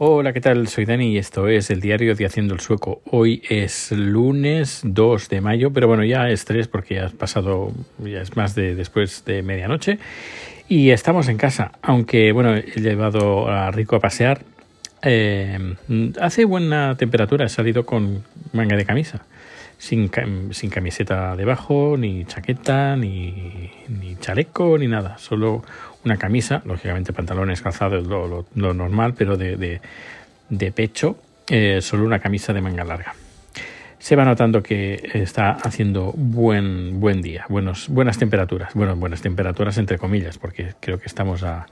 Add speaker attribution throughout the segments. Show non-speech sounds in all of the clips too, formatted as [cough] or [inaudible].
Speaker 1: Hola, ¿qué tal? Soy Dani y esto es el diario de Haciendo el Sueco. Hoy es lunes 2 de mayo, pero bueno, ya es 3 porque ya ha pasado, ya es más de después de medianoche. Y estamos en casa, aunque bueno, he llevado a Rico a pasear. Eh, hace buena temperatura, he salido con manga de camisa, sin, sin camiseta debajo, ni chaqueta, ni, ni chaleco, ni nada, solo una camisa, lógicamente pantalones calzados, lo, lo, normal, pero de, de, pecho, eh, solo una camisa de manga larga. Se va notando que está haciendo buen, buen día, buenos, buenas temperaturas. Bueno, buenas temperaturas entre comillas, porque creo que estamos a,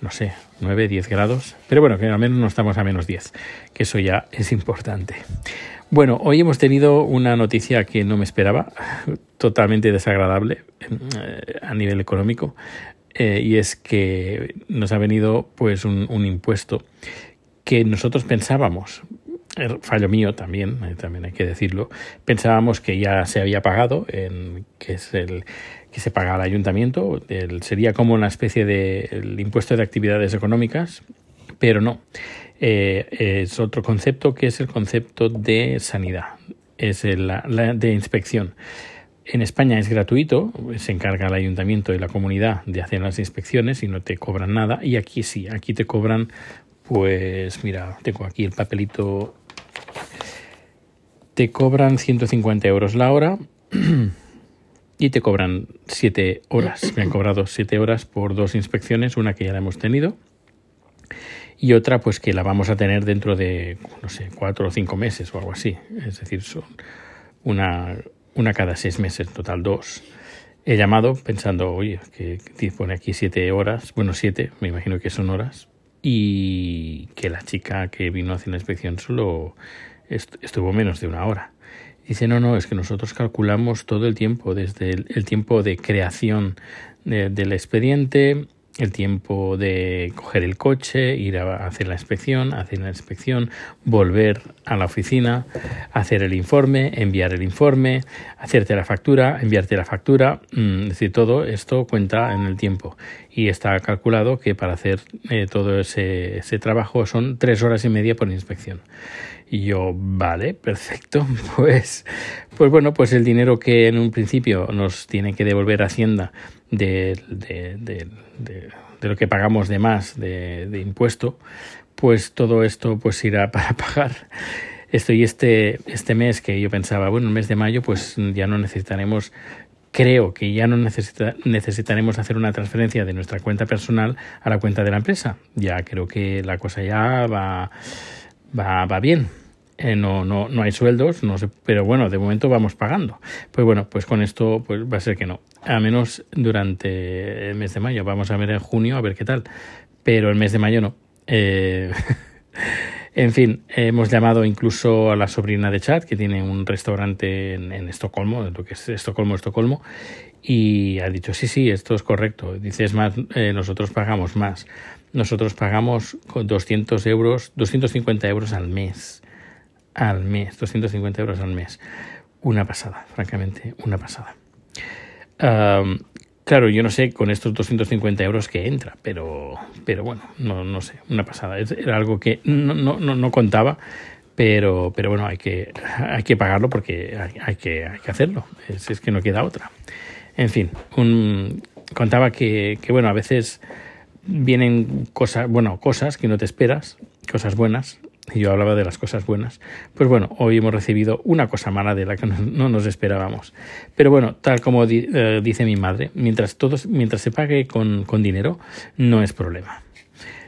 Speaker 1: no sé, 9, 10 grados. Pero bueno, que al menos no estamos a menos 10, que eso ya es importante. Bueno, hoy hemos tenido una noticia que no me esperaba, totalmente desagradable eh, a nivel económico. Eh, y es que nos ha venido pues un, impuesto que nosotros pensábamos, er, fallo mío también, eh, también hay que decirlo, pensábamos que ya se había pagado, en, que es el que se paga al ayuntamiento, sería como una especie de impuesto de actividades económicas, pero no. Eh, es otro concepto que es el concepto de sanidad, es la de inspección. En España es gratuito, se encarga el ayuntamiento y la comunidad de hacer las inspecciones y no te cobran nada. Y aquí sí, aquí te cobran, pues mira, tengo aquí el papelito, te cobran 150 euros la hora [clears throat] y te cobran 7 horas. Me han cobrado 7 horas por dos inspecciones, una que ya la hemos tenido y otra pues que la vamos a tener dentro de, no sé, 4 o 5 meses o algo así. Es decir, son una una cada seis meses, en total dos. He llamado pensando, oye, que pone aquí siete horas, bueno, siete, me imagino que son horas, y que la chica que vino a hacer la inspección solo estuvo menos de una hora. Dice, no, no, es que nosotros calculamos todo el tiempo, desde el, tiempo de creación del expediente, el tiempo de coger el coche, ir a hacer la inspección, hacer la inspección, volver a la oficina, hacer el informe, enviar el informe, hacerte la factura, enviarte la factura, mm, es decir, todo esto cuenta en el tiempo y está calculado que para hacer eh, todo ese, ese trabajo son tres horas y media por inspección. Y yo, vale, perfecto. [laughs] Pues, pues bueno, pues el dinero que en un principio nos tiene que devolver Hacienda de, de, lo que pagamos de más de, impuesto, pues todo esto pues irá [laughs] para pagar esto y este, este mes que yo pensaba, bueno, el mes de mayo pues ya no necesitaremos creo que ya no necesitaremos hacer una transferencia de nuestra cuenta personal a la cuenta de la empresa. Ya creo que la cosa ya va, va, va bien. Eh, no, no, no hay sueldos, no sé, pero bueno, de momento vamos pagando. Pues bueno, pues con esto pues va a ser que no. A menos durante el mes de mayo. Vamos a ver en junio a ver qué tal. Pero el mes de mayo no. Eh, [laughs] en fin, hemos llamado incluso a la sobrina de Chad, que tiene un restaurante en, Estocolmo, lo que es Estocolmo, Estocolmo, y ha dicho, sí, sí, esto es correcto. Dice, es más, eh, nosotros pagamos más. Nosotros pagamos 200 euros, 250 euros al mes al mes, 250 euros al mes. Una pasada, francamente, una pasada. claro, yo no sé con estos 250 euros que entra, pero, pero bueno, no, no sé, una pasada. Era algo que no, no, no contaba, pero, pero bueno, hay que, hay que pagarlo porque hay, que, hay que hacerlo. Es, es, que no queda otra. En fin, un, contaba que, que, bueno, a veces vienen cosas, bueno, cosas que no te esperas, cosas buenas, yo hablaba de las cosas buenas, pues bueno, hoy hemos recibido una cosa mala de la que no, nos esperábamos. Pero bueno, tal como eh, dice mi madre, mientras, todos, mientras se pague con, con dinero, no es problema.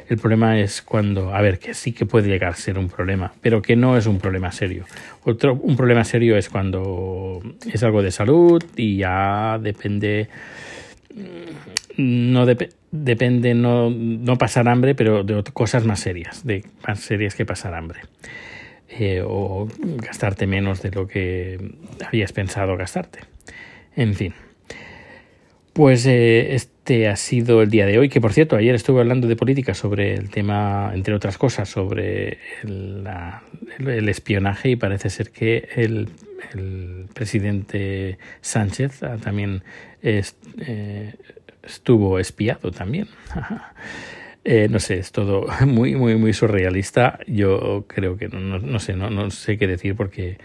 Speaker 1: El problema es cuando, a ver, que sí que puede llegar a ser un problema, pero que no es un problema serio. Otro, un problema serio es cuando es algo de salud y ya depende no depende no, no, pasar hambre, pero de cosas más serias, de más serias que pasar hambre. Eh, o gastarte menos de lo que habías pensado gastarte. En fin. Pues eh, este ha sido el día de hoy, que por cierto, ayer estuve hablando de política sobre el tema, entre otras cosas, sobre el, espionaje y parece ser que el, presidente Sánchez también es, eh, estuvo espiado también. [laughs] Eh, no sé, es todo [laughs] muy, muy, muy surrealista. Yo creo que no, no, sé, no, no sé qué decir porque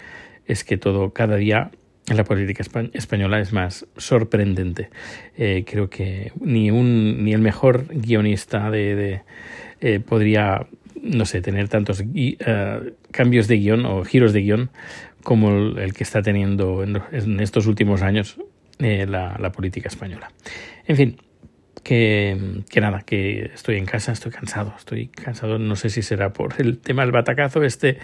Speaker 1: es que todo, cada día en la política española es más sorprendente. Eh, creo que ni un ni el mejor guionista de, de eh, podría no sé tener tantos uh, cambios de guion o giros de guion como el, que está teniendo en, en estos últimos años eh, la, política española. En fin, que, que, nada, que estoy en casa, estoy cansado, estoy cansado, no sé si será por el tema del batacazo este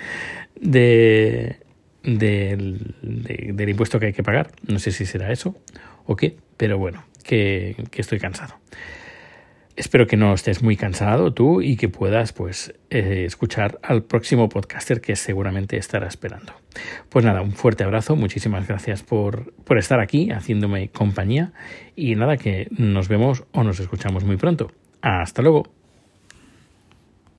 Speaker 1: de de, del impuesto que hay que pagar. No sé si será eso o qué, pero bueno, que, que estoy cansado. Espero que no estés muy cansado tú y que puedas pues eh, escuchar al próximo podcaster que seguramente estará esperando. Pues nada, un fuerte abrazo, muchísimas gracias por, por estar aquí haciéndome compañía y nada, que nos vemos o nos escuchamos muy pronto. Hasta luego.